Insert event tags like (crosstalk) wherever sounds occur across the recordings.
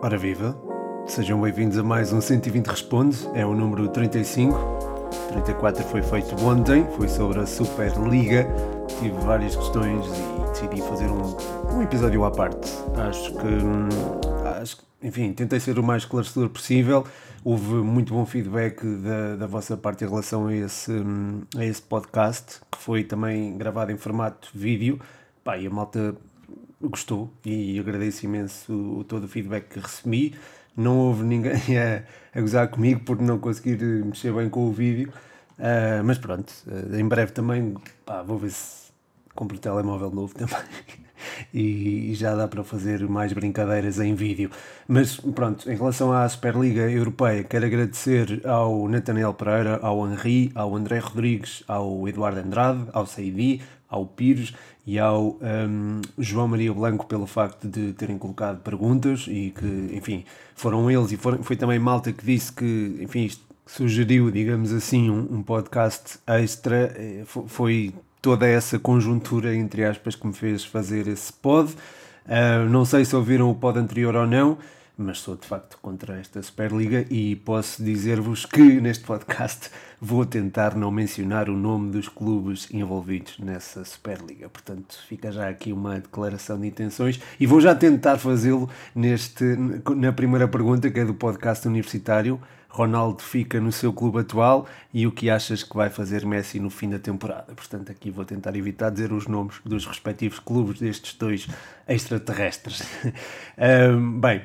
Ora viva, sejam bem-vindos a mais um 120 Responde, é o número 35. 34 foi feito ontem, foi sobre a Superliga. Tive várias questões e decidi fazer um, um episódio à parte. Acho que, hum, acho, enfim, tentei ser o mais esclarecedor possível. Houve muito bom feedback da, da vossa parte em relação a esse, hum, a esse podcast, que foi também gravado em formato vídeo. Pá, e a malta gostou e agradeço imenso o, todo o feedback que recebi. Não houve ninguém (laughs) a, a gozar comigo por não conseguir mexer bem com o vídeo, uh, mas pronto, uh, em breve também pá, vou ver se compro telemóvel novo (laughs) também. e, e já dá para fazer mais brincadeiras em vídeo. Mas pronto, em relação à Superliga Europeia, quero agradecer ao Nathaniel Pereira, ao Henri, ao André Rodrigues, ao Eduardo Andrade, ao Saidi, ao Pires e ao um, João Maria Blanco pelo facto de terem colocado perguntas e que, enfim, foram eles e foram, foi também Malta que disse que, enfim, sugeriu, digamos assim, um, um podcast extra, eh, foi toda essa conjuntura, entre aspas, que me fez fazer esse pod. Uh, não sei se ouviram o pod anterior ou não, mas sou de facto contra esta Superliga e posso dizer-vos que neste podcast vou tentar não mencionar o nome dos clubes envolvidos nessa Superliga. Portanto, fica já aqui uma declaração de intenções e vou já tentar fazê-lo neste na primeira pergunta que é do podcast universitário. Ronaldo fica no seu clube atual e o que achas que vai fazer Messi no fim da temporada? Portanto, aqui vou tentar evitar dizer os nomes dos respectivos clubes destes dois extraterrestres. (laughs) um, bem,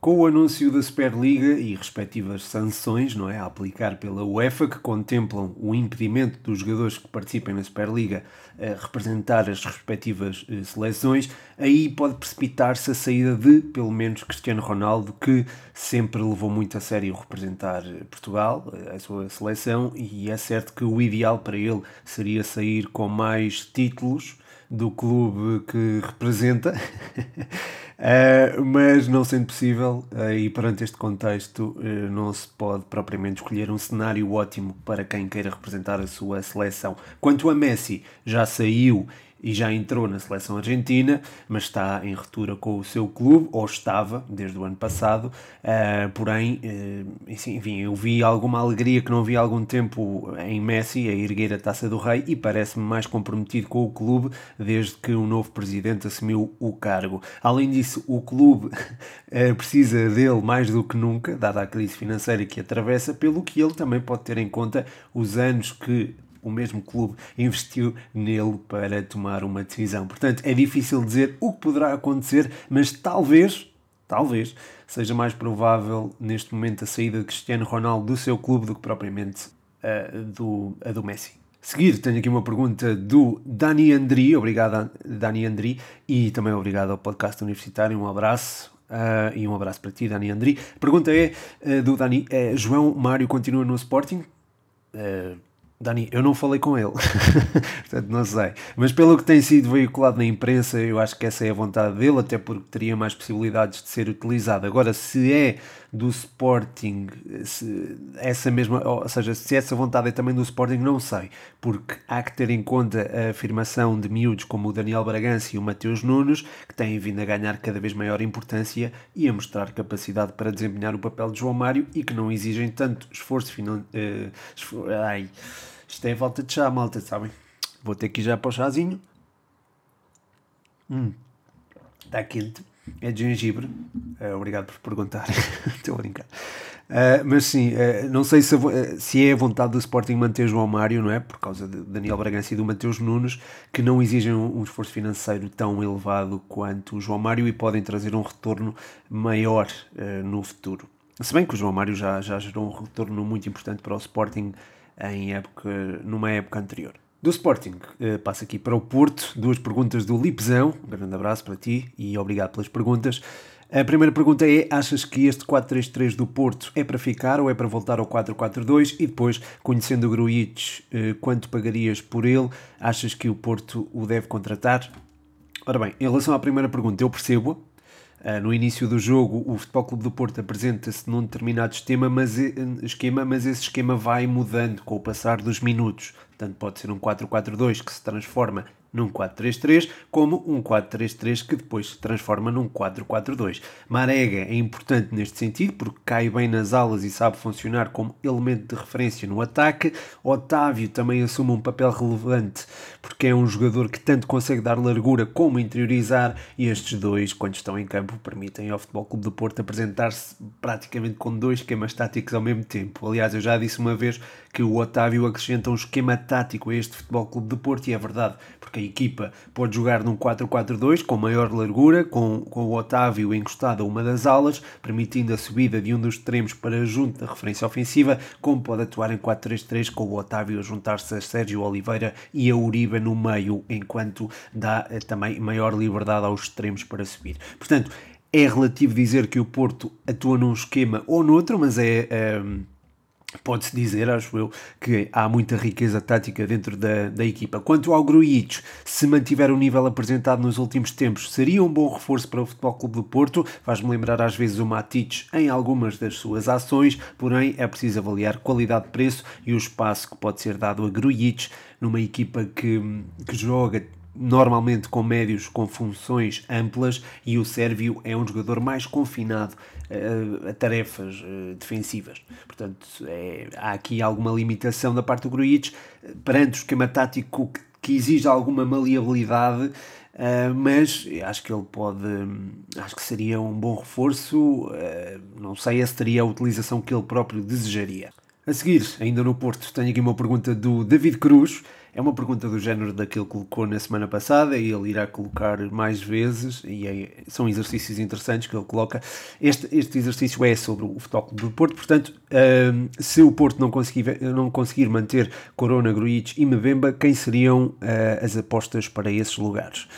com o anúncio da Superliga e respectivas sanções não é, a aplicar pela UEFA, que contemplam o impedimento dos jogadores que participem na Superliga a representar as respectivas eh, seleções, aí pode precipitar-se a saída de, pelo menos, Cristiano Ronaldo, que sempre levou muito a sério representar eh, Portugal, eh, a sua seleção, e é certo que o ideal para ele seria sair com mais títulos do clube que representa. (laughs) Uh, mas não sendo possível, uh, e perante este contexto, uh, não se pode propriamente escolher um cenário ótimo para quem queira representar a sua seleção. Quanto a Messi, já saiu e já entrou na seleção argentina, mas está em ruptura com o seu clube, ou estava desde o ano passado. Uh, porém, uh, enfim, eu vi alguma alegria que não vi há algum tempo em Messi a erguer a taça do Rei e parece-me mais comprometido com o clube desde que o novo presidente assumiu o cargo. Além disso, o clube uh, (laughs) precisa dele mais do que nunca, dada a crise financeira que atravessa, pelo que ele também pode ter em conta os anos que o mesmo clube investiu nele para tomar uma decisão. Portanto, é difícil dizer o que poderá acontecer, mas talvez, talvez, seja mais provável neste momento a saída de Cristiano Ronaldo do seu clube do que propriamente a do, a do Messi. Seguir, tenho aqui uma pergunta do Dani Andri, obrigado Dani Andri, e também obrigado ao podcast universitário, um abraço. Uh, e um abraço para ti, Dani Andri. A pergunta é uh, do Dani: é, João Mário continua no Sporting? Uh, Dani, eu não falei com ele, (laughs) portanto não sei. Mas pelo que tem sido veiculado na imprensa, eu acho que essa é a vontade dele, até porque teria mais possibilidades de ser utilizado. Agora, se é do Sporting, se essa mesma, ou seja, se essa vontade é também do Sporting, não sei, porque há que ter em conta a afirmação de miúdos como o Daniel Bragança e o Mateus Nunes, que têm vindo a ganhar cada vez maior importância e a mostrar capacidade para desempenhar o papel de João Mário e que não exigem tanto esforço financeiro. Uh, ai isto é volta de chá, malta, sabem? Vou ter que ir já para o chazinho. Hum, está quente. É de gengibre. Uh, obrigado por perguntar. (laughs) Estou a brincar. Uh, mas sim, uh, não sei se, se é a vontade do Sporting manter João Mário, não é? Por causa de Daniel Bragança e do Mateus Nunes, que não exigem um, um, esforço financeiro tão elevado quanto o João Mário e podem trazer um retorno maior no futuro. Se bem que o João Mário já, já gerou um retorno muito importante para o Sporting em época, numa época anterior. Do Sporting, uh, passo aqui para o Porto, duas perguntas do Lipzão, um grande abraço para ti e obrigado pelas perguntas. A primeira pergunta é: achas que este 4-3-3 do Porto é para ficar ou é para voltar ao 4-4-2? E depois, conhecendo o Gruitch, uh, quanto pagarias por ele? Achas que o Porto o deve contratar? Ora bem, em relação à primeira pergunta, eu percebo, Uh, no início do jogo, o Futebol Clube do Porto apresenta-se num determinado esquema mas, esquema, mas esse esquema vai mudando com o passar dos minutos. Portanto, pode ser um 4-4-2 que se transforma num 4-3-3, como um 4-3-3 que depois se transforma num 4-4-2. Marega é importante neste sentido porque cai bem nas alas e sabe funcionar como elemento de referência no ataque. Otávio também assume um papel relevante porque é um jogador que tanto consegue dar largura como interiorizar e estes dois, quando estão em campo, permitem ao Futebol Clube do Porto apresentar-se praticamente com dois esquemas táticos ao mesmo tempo. Aliás, eu já disse uma vez que o Otávio acrescenta um esquema tático a este Futebol Clube do Porto e é verdade, porque a equipa pode jogar num 4-4-2 com maior largura, com, com o Otávio encostado a uma das alas, permitindo a subida de um dos extremos para junto da referência ofensiva, como pode atuar em 4-3-3 com o Otávio a juntar-se a Sérgio Oliveira e a Uribe no meio, enquanto dá eh, também maior liberdade aos extremos para subir. Portanto, é relativo dizer que o Porto atua num esquema ou noutro, mas é. Ehm, Pode-se dizer, acho eu, que há muita riqueza tática dentro da, da equipa. Quanto ao Grujic, se mantiver o nível apresentado nos últimos tempos, seria um bom reforço para o Futebol Clube do Porto. Faz-me lembrar às vezes o Matic em algumas das suas ações, porém é preciso avaliar qualidade-preço e o espaço que pode ser dado a Grujic numa equipa que, que joga normalmente com médios com funções amplas e o Sérvio é um jogador mais confinado uh, a tarefas uh, defensivas. Portanto, é, há aqui alguma limitação da parte do Grujic perante o esquema tático que, que exige alguma maleabilidade, uh, mas acho que ele pode, acho que seria um bom reforço, não sei se teria a utilização que ele próprio desejaria. A seguir, ainda no Porto, tenho aqui uma pergunta do David Cruz, é uma pergunta do género daquilo que colocou na semana passada e ele irá colocar mais vezes, e é, são exercícios interessantes que ele coloca. Este, este exercício é sobre o Futebol do Porto, portanto, um, se o Porto não conseguir, não conseguir manter Corona, Gruitch e Mbemba, quem seriam uh, as apostas para esses lugares?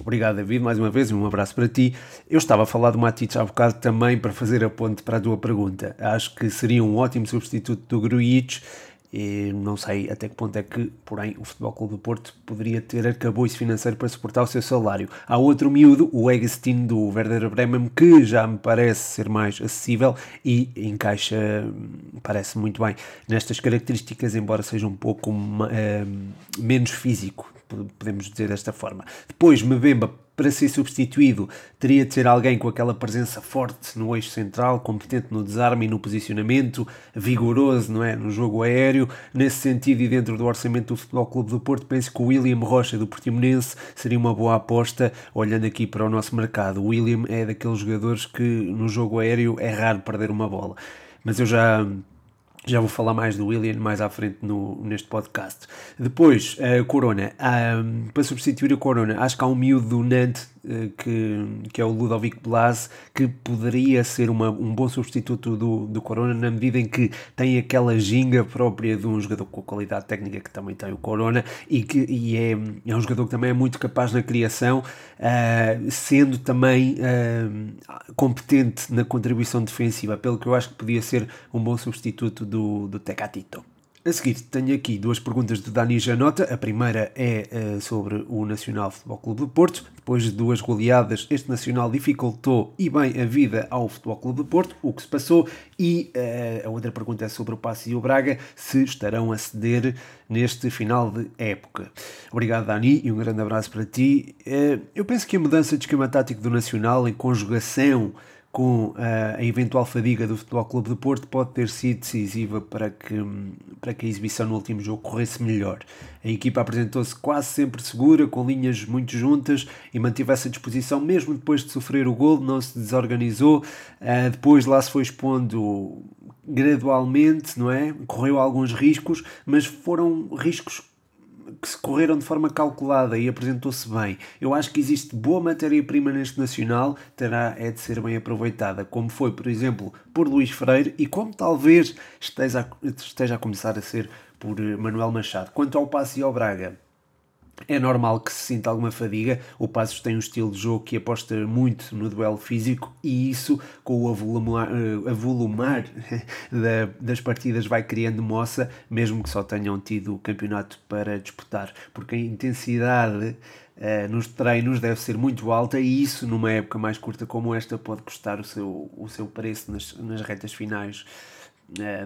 Obrigado, David, mais uma vez, um abraço para ti. Eu estava a falar do Matic há bocado também para fazer a ponte para a tua pergunta. Acho que seria um ótimo substituto do Gruitch e não sei até que ponto é que, porém, o Futebol Clube do Porto poderia ter arcabouço financeiro para suportar o seu salário. Há outro miúdo, o Egstein do Werder Bremen, que já me parece ser mais acessível e encaixa, parece muito bem nestas características, embora seja um pouco uh, menos físico, podemos dizer desta forma. Depois, Mbemba para ser substituído, teria de ser alguém com aquela presença forte no eixo central, competente no desarme e no posicionamento, vigoroso não é? no jogo aéreo. Nesse sentido, e dentro do orçamento do Futebol Clube do Porto, penso que o William Rocha do Portimonense seria uma boa aposta, olhando aqui para o nosso mercado. O William é daqueles jogadores que no jogo aéreo é raro perder uma bola. Mas eu já já vou falar mais do William mais à frente no, neste podcast. Depois, a Corona. Um, para substituir a Corona, acho que há um miúdo do Nantes eh, que, que é o Ludovic Blas, que poderia ser uma, um bom substituto do, do Corona na medida em que tem aquela ginga própria de um jogador com a qualidade técnica que também tem o Corona e que e é, é um jogador que também é muito capaz na criação, uh, sendo também uh, competente na contribuição defensiva, pelo que eu acho que podia ser um bom substituto do, do Tecatito. A seguir, tenho aqui duas perguntas de Dani Janota. A primeira é uh, sobre o Nacional Futebol Clube do Porto. Depois de duas goleadas, este Nacional dificultou e bem a vida ao Futebol Clube do Porto, o que se passou. E uh, a outra pergunta é sobre o Passo e o Braga, se estarão a ceder neste final de época. Obrigado, Dani, e um grande abraço para ti. Uh, eu penso que a mudança de esquema tático do Nacional, em conjugação com a, a eventual fadiga do Futebol Clube de Porto pode ter sido decisiva para que, para que a exibição no último jogo corresse melhor. A equipa apresentou-se quase sempre segura, com linhas muito juntas e manteve essa disposição mesmo depois de sofrer o gol, não se desorganizou. Uh, depois lá se foi expondo gradualmente, não é? Correu alguns riscos, mas foram riscos que se correram de forma calculada e apresentou-se bem. Eu acho que existe boa matéria-prima neste Nacional, terá é de ser bem aproveitada, como foi, por exemplo, por Luís Freire e como talvez esteja a, esteja a começar a ser por Manuel Machado. Quanto ao Passo e ao Braga, é normal que se sinta alguma fadiga. O Passos tem um estilo de jogo que aposta muito no duelo físico e isso, com o avolumar, uh, avolumar (laughs) da, das partidas, vai criando moça, mesmo que só tenham tido o campeonato para disputar, porque a intensidade uh, nos treinos deve ser muito alta e isso, numa época mais curta como esta, pode custar o seu, o seu preço nas, nas retas finais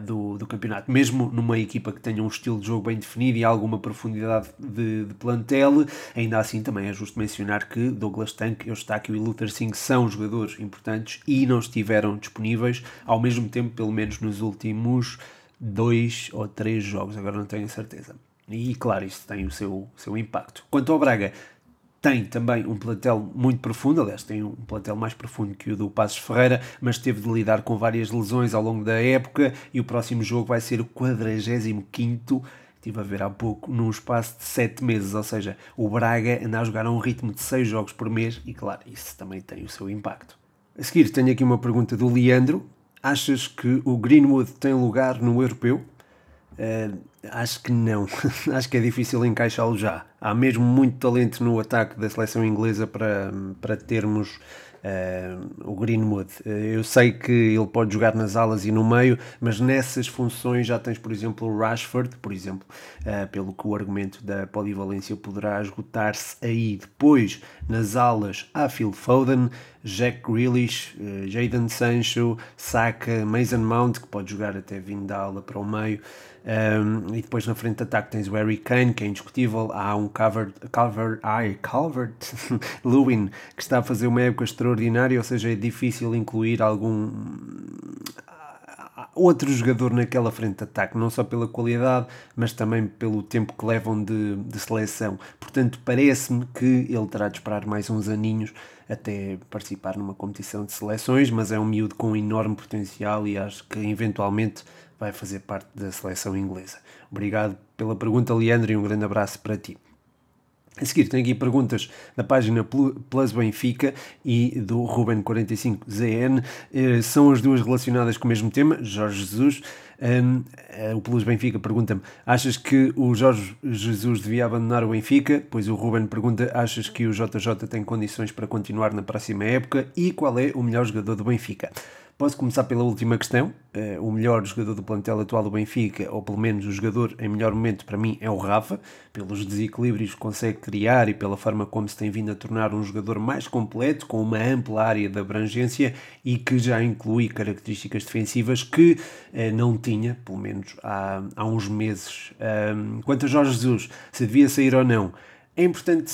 do, do campeonato. Mesmo numa equipa que tenha um estilo de jogo bem definido e alguma profundidade de, de plantel, ainda assim também é justo mencionar que Douglas Tank, Eustáquio e Luther Singh são jogadores importantes e não estiveram disponíveis ao mesmo tempo, pelo menos nos últimos dois ou três jogos, agora não tenho certeza. E claro, isso tem o seu, seu impacto. Quanto ao Braga, tem também um plantel muito profundo, aliás, tem um plantel mais profundo que o do Passos Ferreira, mas teve de lidar com várias lesões ao longo da época e o próximo jogo vai ser o 45 estive a ver há pouco, num espaço de 7 meses, ou seja, o Braga anda a jogar a um ritmo de 6 jogos por mês e claro, isso também tem o seu impacto. A seguir tenho aqui uma pergunta do Leandro. Achas que o Greenwood tem lugar no europeu? Uh, acho que não. (laughs) acho que é difícil encaixá-lo já. Há mesmo muito talento no ataque da seleção inglesa para, para termos uh, o Greenwood. Uh, eu sei que ele pode jogar nas alas e no meio, mas nessas funções já tens, por exemplo, o Rashford, por exemplo, pelo que o argumento da polivalência poderá esgotar-se aí. Depois, nas alas, há Phil Foden, Jack Grealish, Jadon Sancho, Saka, Mason Mount, que pode jogar até vindo da ala para o meio. Um, e depois na frente de ataque tens o Harry Kane, que é indiscutível. Há um Calvert, Calvert, ai, Calvert (laughs) Lewin, que está a fazer uma época extraordinária, ou seja, é difícil incluir algum outro jogador naquela frente de ataque, não só pela qualidade, mas também pelo tempo que levam de, de seleção. Portanto, parece-me que ele terá de esperar mais uns aninhos até participar numa competição de seleções, mas é um miúdo com enorme potencial e acho que eventualmente vai fazer parte da seleção inglesa. Obrigado pela pergunta, Leandro, e um grande abraço para ti. A seguir, tenho aqui perguntas da página Plus Benfica e do Ruben45ZN. Eh, são as duas relacionadas com o mesmo tema, Jorge Jesus. Eh, o Plus Benfica pergunta-me: achas que o Jorge Jesus devia abandonar o Benfica? Pois o Ruben pergunta: achas que o JJ tem condições para continuar na próxima época? E qual é o melhor jogador do Benfica? Posso começar pela última questão. Uh, o melhor jogador do plantel atual do Benfica, ou pelo menos o jogador em melhor momento para mim, é o Rafa, pelos desequilíbrios que consegue criar e pela forma como se tem vindo a tornar um jogador mais completo, com uma ampla área de abrangência e que já inclui características defensivas que uh, não tinha, pelo menos há, há uns meses. Quanto a Jorge Jesus, se devia sair ou não, é importante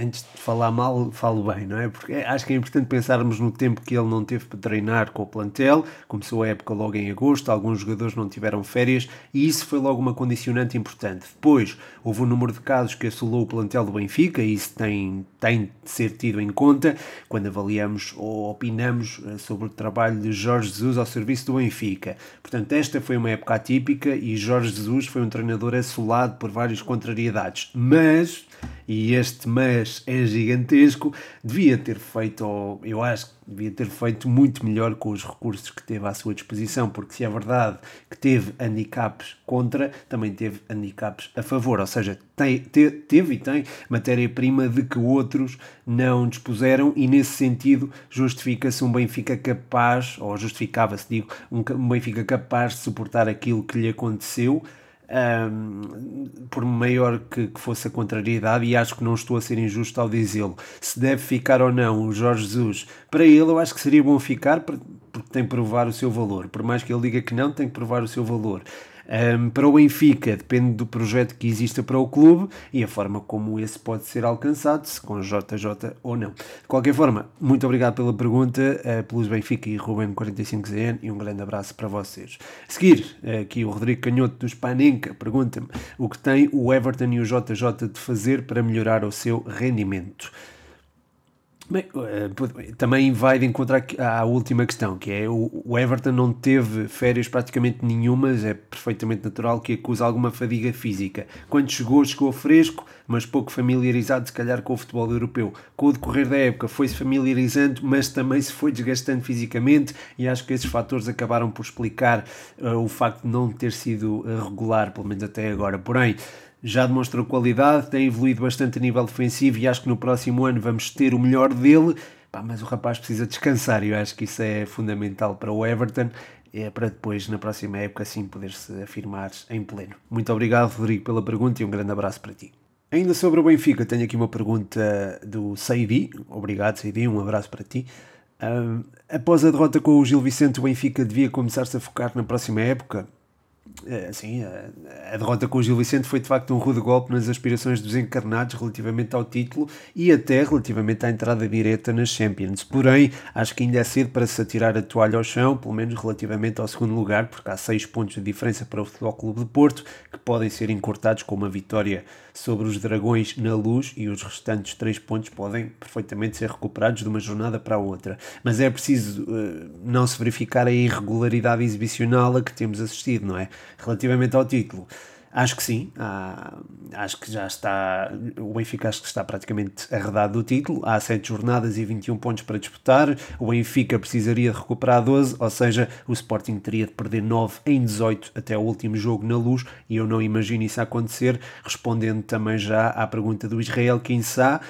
antes de falar mal, falo bem, não é? Porque acho que é importante pensarmos no tempo que ele não teve para treinar com o plantel. Começou a época logo em agosto, alguns jogadores não tiveram férias e isso foi logo uma condicionante importante. Depois, houve um número de casos que assolou o plantel do Benfica e isso tem, tem de ser tido em conta quando avaliamos ou opinamos eh, sobre o trabalho de Jorge Jesus ao serviço do Benfica. Portanto, esta foi uma época atípica e Jorge Jesus foi um treinador assolado por várias contrariedades. Mas e este mas é gigantesco, devia ter feito, ou eu acho que devia ter feito muito melhor com os recursos que teve à sua disposição, porque se é verdade que teve handicaps contra, também teve handicaps a favor, ou seja, tem, te, teve e tem matéria-prima de que outros não dispuseram e nesse sentido justifica-se um Benfica capaz, ou justificava-se, digo, um, um Benfica capaz de suportar aquilo que lhe aconteceu, um, por maior que, que, fosse a contrariedade, e acho que não estou a ser injusto ao dizê-lo, se deve ficar ou não o Jorge Jesus, para ele eu acho que seria bom ficar porque tem que provar o seu valor. Por mais que ele diga que não, tem que provar o seu valor. Um, para o Benfica, depende do projeto que exista para o clube e a forma como esse pode ser alcançado, se com JJ ou não. De qualquer forma, muito obrigado pela pergunta, uh, pelos Benfica e Ruben45ZN e um grande abraço para vocês. A seguir, aqui o Rodrigo Canhoto do Spanenka pergunta-me o que tem o Everton e o JJ de fazer para melhorar o seu rendimento. Bem, eh, também vai de encontro à última questão, que é o Everton não teve férias praticamente nenhumas, é perfeitamente natural que acuse alguma fadiga física. Quando chegou, chegou fresco, mas pouco familiarizado, se calhar, com o futebol europeu. Com o decorrer da época foi-se familiarizando, mas também se foi desgastando fisicamente, e acho que esses fatores acabaram por explicar uh, o facto de não ter sido regular, pelo menos até agora. Porém, já demonstrou qualidade, tem evoluído bastante a nível defensivo e acho que no próximo ano vamos ter o melhor dele. Pá, mas o rapaz precisa descansar e eu acho que isso é fundamental para o Everton é para depois, na próxima época, sim poder-se afirmar em pleno. Muito obrigado, Rodrigo, pela pergunta e um grande abraço para ti. Ainda sobre o Benfica, tenho aqui uma pergunta do Saidi. Obrigado, Saidi, um abraço para ti. Após a derrota com o Gil Vicente, o Benfica devia começar-se a focar na próxima época? É, sim, a, a, derrota com o Gil Vicente foi de facto um rude golpe nas aspirações dos encarnados relativamente ao título e até relativamente à entrada direta nas Champions. Porém, acho que ainda é cedo para se atirar a toalha ao chão, pelo menos relativamente ao segundo lugar, porque há seis pontos de diferença para o Futebol Clube de Porto que podem ser encurtados com uma vitória sobre os Dragões na luz e os restantes três pontos podem perfeitamente ser recuperados de uma jornada para a outra. Mas é preciso uh, não se verificar a irregularidade exibicional a que temos assistido, não é? Relativamente ao título. Acho que sim, há, acho que já está, o Benfica acho que está praticamente arredado do título, há 7 jornadas e 21 pontos para disputar, o Benfica precisaria de recuperar 12, ou seja, o Sporting teria de perder 9 em 18 até o último jogo na luz, e eu não imagino isso acontecer, respondendo também já à pergunta do Israel Kinsá,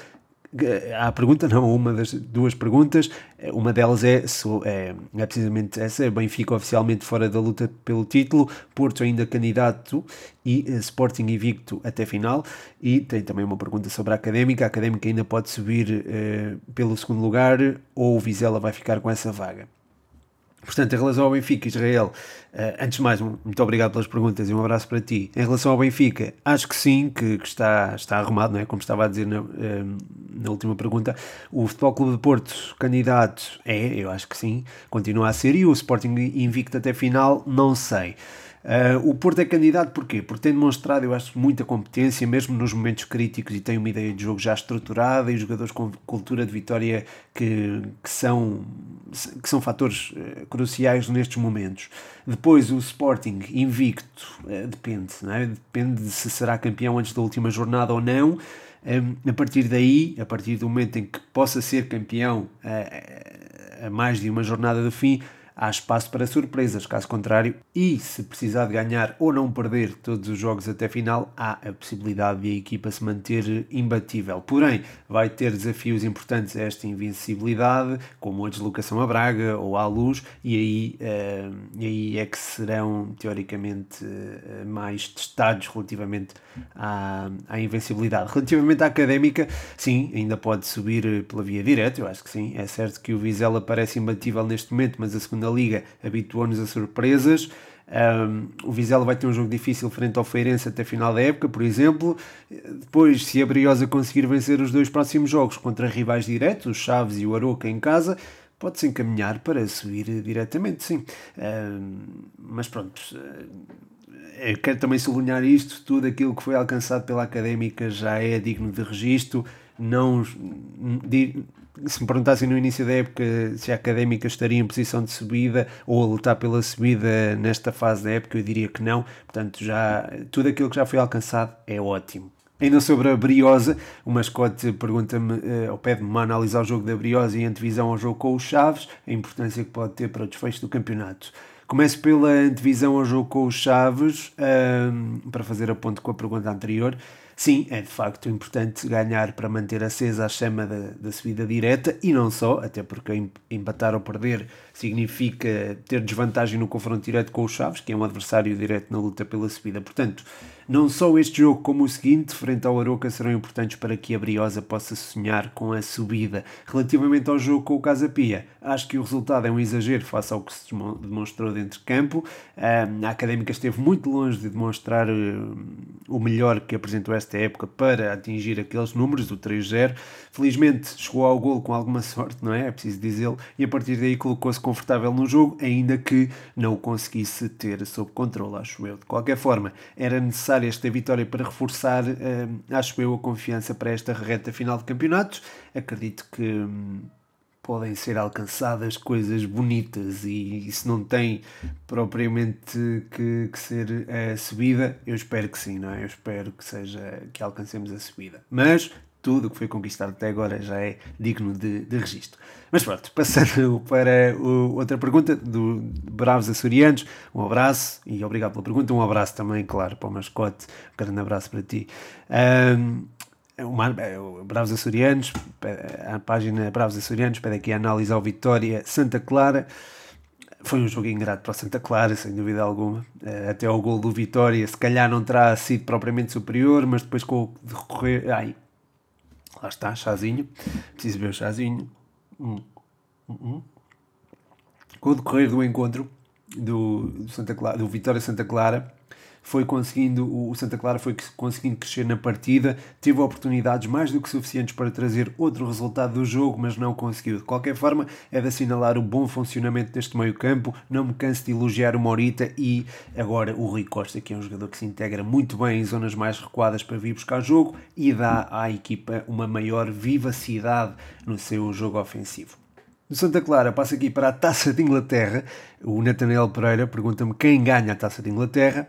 a pergunta, não, uma das duas perguntas, uma delas é, é, é precisamente essa, Benfica oficialmente fora da luta pelo título, Porto ainda candidato e uh, Sporting invicto até final, e tem também uma pergunta sobre a Académica, a Académica ainda pode subir uh, pelo segundo lugar ou o Vizela vai ficar com essa vaga. Portanto, em relação ao Benfica, Israel, uh, antes de mais, muito obrigado pelas perguntas e um abraço para ti. Em relação ao Benfica, acho que sim, que, que está, está arrumado, não é? como estava a dizer na, uh, na última pergunta. O Futebol Clube de Porto, candidato, é, eu acho que sim, continua a ser, e o Sporting invicto até final, não sei. Uh, o Porto é candidato porquê? Porque tem demonstrado, eu acho, muita competência, mesmo nos momentos críticos, e tem uma ideia de jogo já estruturada e jogadores com cultura de vitória que, que, são, que são fatores uh, cruciais nestes momentos. Depois, o Sporting invicto, uh, depende, é? depende de se será campeão antes da última jornada ou não. Um, a partir daí, a partir do momento em que possa ser campeão a mais de uma jornada do fim, há espaço para surpresas, caso contrário, e se precisar de ganhar ou não perder todos os jogos até final, há a possibilidade de a equipa se manter imbatível. Porém, vai ter desafios importantes a esta invencibilidade, como a deslocação a Braga ou à Luz, e aí, uh, e aí é que serão teoricamente uh, mais testados relativamente à, à invencibilidade. Relativamente à académica, sim, ainda pode subir pela via direta, eu acho que sim. É certo que o Vizela parece imbatível neste momento, mas a segunda na Liga habituou-nos a surpresas. Um, o Vizela vai ter um jogo difícil frente ao Feirense até final da época, por exemplo. Depois, se a Briosa conseguir vencer os dois próximos jogos contra rivais diretos, os Chaves e o Aroca em casa, pode-se encaminhar para subir diretamente, sim. Um, mas pronto, eu quero também sublinhar isto: tudo aquilo que foi alcançado pela académica já é digno de registro. Não, se me perguntassem no início da época se a académica estaria em posição de subida ou a lutar pela subida nesta fase da época, eu diria que não. Portanto, já tudo aquilo que já foi alcançado é ótimo. Ainda sobre a Briosa, o mascote pergunta-me, uh, ou pede-me uma análise ao jogo da Briosa e em antevisão ao jogo com os Chaves, a importância que pode ter para o desfecho do campeonato. Começo pela antevisão ao jogo com os Chaves, uh, para fazer a ponto com a pergunta anterior. Sim, é de facto importante ganhar para manter acesa a chama da, da subida direta e não só, até porque empatar ou perder significa ter desvantagem no confronto direto com o Chaves, que é um adversário direto na luta pela subida. Portanto, não só este jogo como o seguinte, frente ao Aroca, serão importantes para que a Briosa possa sonhar com a subida. Relativamente ao jogo com o Casa Pia, acho que o resultado é um exagero face ao que se demonstrou dentro de campo. A Académica esteve muito longe de demonstrar hum, o melhor que apresentou esta época para atingir aqueles números, o 3-0. Felizmente chegou ao gol com alguma (laughs) sorte, não é? É preciso dizê-lo, e a partir daí colocou-se confortável no jogo, ainda que não o conseguisse ter sob controle, acho eu. De qualquer forma, era necessária esta vitória para reforçar, eh, acho eu, a confiança para esta reta final de campeonato. Acredito que hum, podem ser alcançadas coisas bonitas e, se não tem propriamente que, que ser a subida, eu espero que sim, não é? Eu espero que seja que alcancemos a subida. Mas tudo o que foi conquistado até agora já é digno de, de registro. Mas pronto, passando (laughs) para o, outra pergunta do Bravos Açorianos, um abraço e obrigado pela pergunta, um abraço também, claro, para o mascote, um grande abraço para ti. Um, uma, Bravos Açorianos, a página Bravos Açorianos pede aqui a análise ao Vitória Santa Clara. Foi um jogo ingrato para Santa Clara, sem dúvida alguma. Eh, até ao gol do Vitória, se calhar não terá sido propriamente superior, mas depois com o decorrer. Ai, Lá está, chazinho. Preciso ver o chazinho. Hum. Uhum. Com o decorrer do encontro do, Santa Clara, do Vitória Santa Clara, foi conseguindo, o Santa Clara foi conseguindo crescer na partida, teve oportunidades mais do que suficientes para trazer outro resultado do jogo, mas não conseguiu. De qualquer forma, é de assinalar o bom funcionamento deste meio campo, não me canso de elogiar o Morita e agora o Rui Costa, que é um jogador que se integra muito bem em zonas mais recuadas para vir buscar jogo e dá à equipa uma maior vivacidade no seu jogo ofensivo. Do Santa Clara passa aqui para a Taça de Inglaterra. O Nathaniel Pereira pergunta-me quem ganha a Taça de Inglaterra.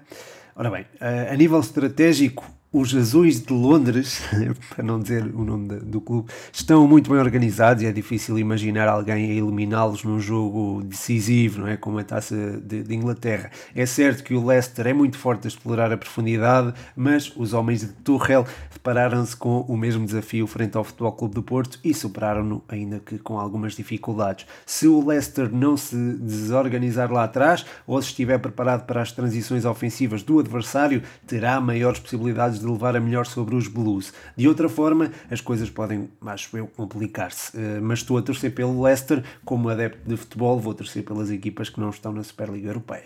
Ora bem, eh, a nível estratégico, os Azuis de Londres, (laughs) para não dizer o nome do clube, estão muito bem organizados e é difícil imaginar alguém a eliminá-los num jogo decisivo, não é? Como a taça de, de, Inglaterra. É certo que o Leicester é muito forte a explorar a profundidade, mas os homens de Tuchel depararam-se com o mesmo desafio frente ao Futebol Clube do Porto e superaram-no, ainda que com algumas dificuldades. Se o Leicester não se desorganizar lá atrás, ou se estiver preparado para as transições ofensivas do adversário, terá maiores possibilidades de levar a melhor sobre os Blues. De outra forma, as coisas podem, acho eu, complicar-se. Uh, mas estou a torcer pelo Leicester, como adepto de futebol, vou torcer pelas equipas que não estão na Superliga Europeia.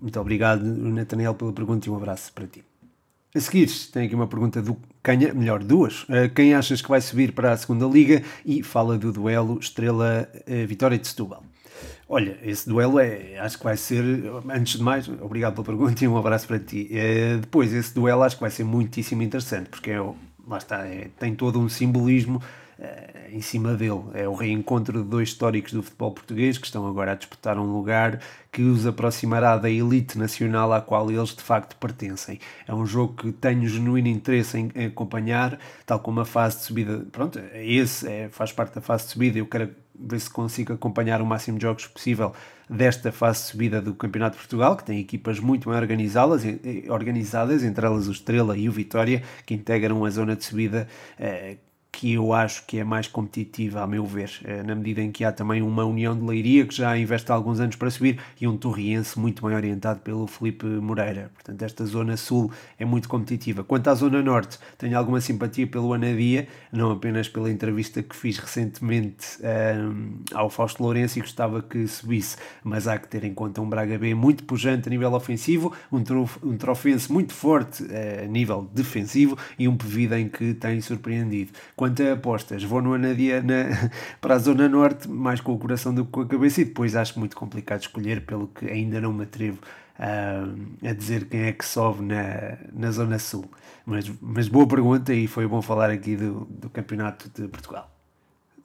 Muito obrigado, Nathaniel, pela pergunta e um abraço para ti. A seguir, tem aqui uma pergunta do Canha, melhor, duas. Uh, quem achas que vai subir para a segunda liga? E fala do duelo Estrela uh, Vitória de Setúbal. Olha, esse duelo é, acho que vai ser, antes de mais, obrigado pela pergunta e um abraço para ti. É, depois, esse duelo acho que vai ser muitíssimo interessante, porque é, lá está, é, tem todo um simbolismo é, em cima dele. É o reencontro de dois históricos do futebol português que estão agora a disputar um lugar que os aproximará da elite nacional à qual eles de facto pertencem. É um jogo que tenho genuíno interesse em, em acompanhar, tal como a fase de subida. Pronto, esse é, faz parte da fase de subida. Eu quero ver se consigo acompanhar o máximo de jogos possível desta fase de subida do Campeonato de Portugal, que tem equipas muito bem organizadas, organizadas entre elas o Estrela e o Vitória, que integram a zona de subida eh, que eu acho que é mais competitiva, a meu ver, eh, na medida em que há também uma União de Leiria que já investe há alguns anos para subir e um Torriense muito bem orientado pelo Felipe Moreira. Portanto, esta zona sul é muito competitiva. Quanto à zona norte, tenho alguma simpatia pelo Anadia, não apenas pela entrevista que fiz recentemente um, ehm, ao Fausto Lourenço e gostava que subisse, mas há que ter em conta um Braga B muito pujante a nível ofensivo, um, trof, um Trofense muito forte uh, a nível defensivo e um Pevidem que tem surpreendido. Quanto a apostas, vou no Anadia na, (laughs) para a Zona Norte, mais com o coração do que com a cabeça, e depois acho muito complicado escolher, pelo que ainda não me atrevo a dizer quem é que sobe na, na Zona Sul. Mas, mas boa pergunta e foi bom falar aqui do, do Campeonato de Portugal.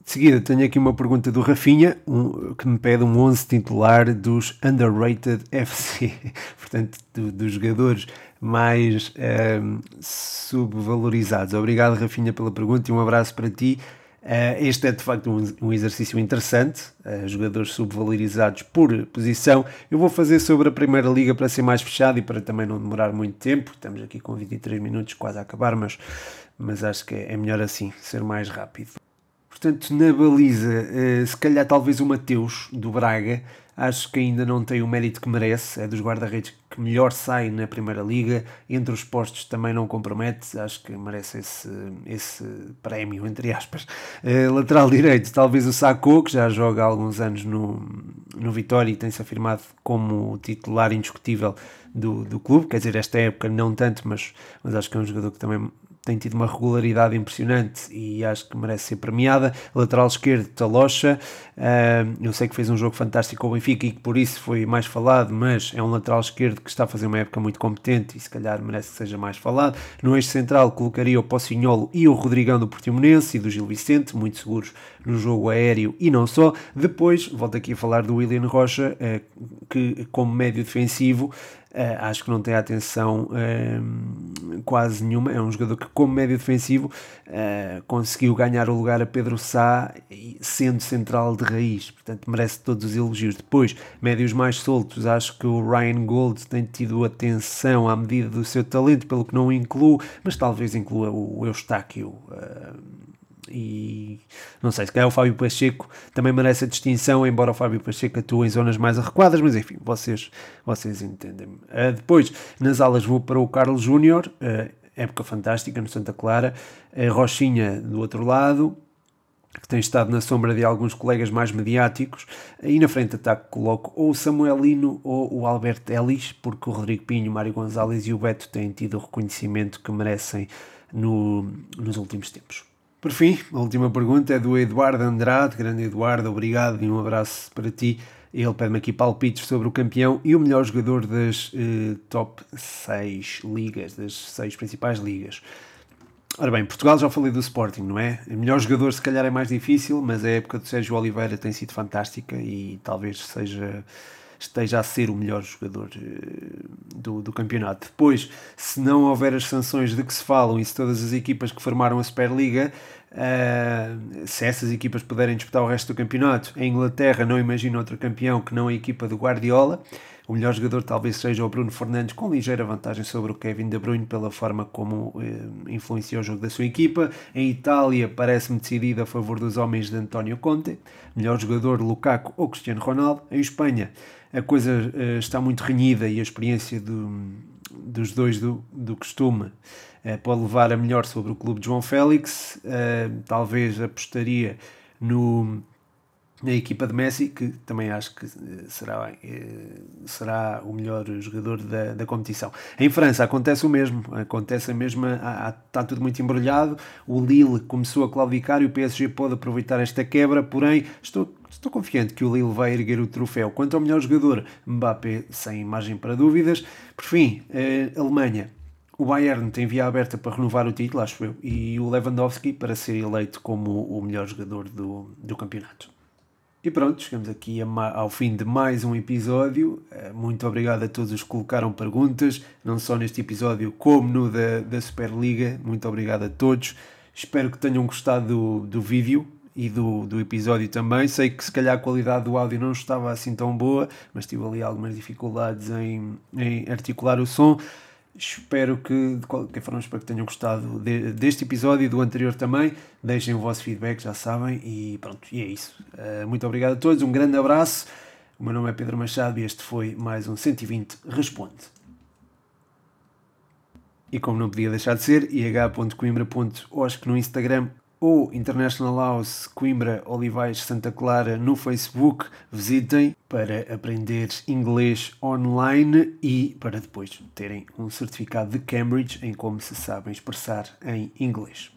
De seguida, tenho aqui uma pergunta do Rafinha, um, que me pede um 11 titular dos Underrated FC, (laughs) portanto, do, dos jogadores mais um, subvalorizados. Obrigado, Rafinha, pela pergunta e um abraço para ti. Uh, este é de facto um, um exercício interessante, uh, jogadores subvalorizados por posição. Eu vou fazer sobre a Primeira Liga para ser mais fechado e para também não demorar muito tempo. Estamos aqui com 23 minutos quase a acabar, mas, mas acho que é, é melhor assim, ser mais rápido. Portanto, na baliza, uh, se calhar talvez o Mateus do Braga, acho que ainda não tem o mérito que merece, é dos guarda-redes que melhor sai na Primeira Liga, entre os postos também não compromete, acho que merece esse, esse prémio, entre aspas. Uh, lateral direito, talvez o Sacco, que já joga há alguns anos no, no Vitória e tem-se afirmado como titular indiscutível do, do clube, quer dizer, esta época não tanto, mas, mas acho que é um jogador que também tem tido uma regularidade impressionante e acho que merece ser premiada. Lateral esquerdo, Talocha, uh, eu sei que fez um jogo fantástico ao Benfica e que por isso foi mais falado, mas é um lateral esquerdo que está a fazer uma época muito competente e se calhar merece que seja mais falado. No eixo central colocaria o Pocinholo e o Rodrigão do Portimonense e do Gil Vicente, muito seguros no jogo aéreo e não só. Depois, volto aqui a falar do William Rocha, uh, que como médio defensivo acho que não tem atenção uh, quase nenhuma. É um jogador que, como médio defensivo, uh, conseguiu ganhar o lugar a Pedro Sá, sendo central de raiz. Portanto, merece todos os elogios. Depois, médios mais soltos, acho que o Ryan Gold tem tido atenção à medida do seu talento, pelo que não incluo, mas talvez inclua o Eustáquio e não sei, se calhar o Fábio Pacheco também merece a distinção, embora o Fábio Pacheco atue em zonas mais arrequadas, mas enfim, vocês, vocês entendem. Uh, depois, nas alas vou para o Carlos Júnior, uh, época fantástica no Santa Clara, a Rochinha do outro lado, que tem estado na sombra de alguns colegas mais mediáticos. E na frente ataque coloco ou o Samuelino ou o Alberto Ellis, porque o Rodrigo Pinho, o Mário Gonzalez e o Beto têm tido o reconhecimento que merecem no, nos últimos tempos. Por fim, a última pergunta é do Eduardo Andrade. Grande Eduardo, obrigado e um abraço para ti. Ele pede-me aqui palpites sobre o campeão e o melhor jogador das eh, top 6 ligas, das 6 principais ligas. Ora bem, Portugal já falei do Sporting, não é? O melhor jogador se calhar é mais difícil, mas a época do Sérgio Oliveira tem sido fantástica e talvez seja esteja a ser o melhor jogador eh, do, do campeonato. Depois, se não houver as sanções de que se falam e se todas as equipas que formaram a Superliga, uh, se essas equipas puderem disputar o resto do campeonato, a Inglaterra não imagina outro campeão que não a equipa do Guardiola. O melhor jogador talvez seja o Bruno Fernandes, com ligeira vantagem sobre o Kevin De Bruyne pela forma como eh, influenciou o jogo da sua equipa. Em Itália, parece-me decidido a favor dos homens de António Conte. Melhor jogador, Lukaku ou Cristiano Ronaldo. Em Espanha, a coisa uh, está muito renhida e a experiência do, dos dois do, do costume uh, pode levar a melhor sobre o clube de João Félix. Uh, talvez apostaria no na equipa de Messi, que também acho que eh, será, eh, será o melhor jogador da, da competição. Em França acontece o mesmo, acontece a mesma, está tudo muito embrulhado, o Lille começou a claudicar e o PSG pode aproveitar esta quebra, porém estou, estou confiante que o Lille vai erguer o troféu. Quanto ao melhor jogador, Mbappé, sem margem para dúvidas. Por fim, a Alemanha, o Bayern tem via aberta para renovar o título, acho eu, e o Lewandowski para ser eleito como o melhor jogador do, do campeonato. E pronto, chegamos aqui ao fim de mais um episódio. Eh, muito obrigado a todos os que colocaram perguntas, não só neste episódio como no da, da Superliga. Muito obrigado a todos. Espero que tenham gostado do, do vídeo e do, do episódio também. Sei que se calhar a qualidade do áudio não estava assim tão boa, mas tive ali algumas dificuldades em, em articular o som. Espero que, de qualquer forma, espero que tenham gostado de, deste episódio e do anterior também. Deixem o vosso feedback, já sabem. E pronto, e é isso. Uh, muito obrigado a todos, um grande abraço. O meu nome é Pedro Machado e este foi mais um 120 Responde. E como não podia deixar de ser, ih.coimbra.osc no Instagram ou International House Coimbra Olivais Santa Clara no Facebook. Visitem para aprender inglês online e para depois terem um certificado de Cambridge em como se sabem expressar em inglês.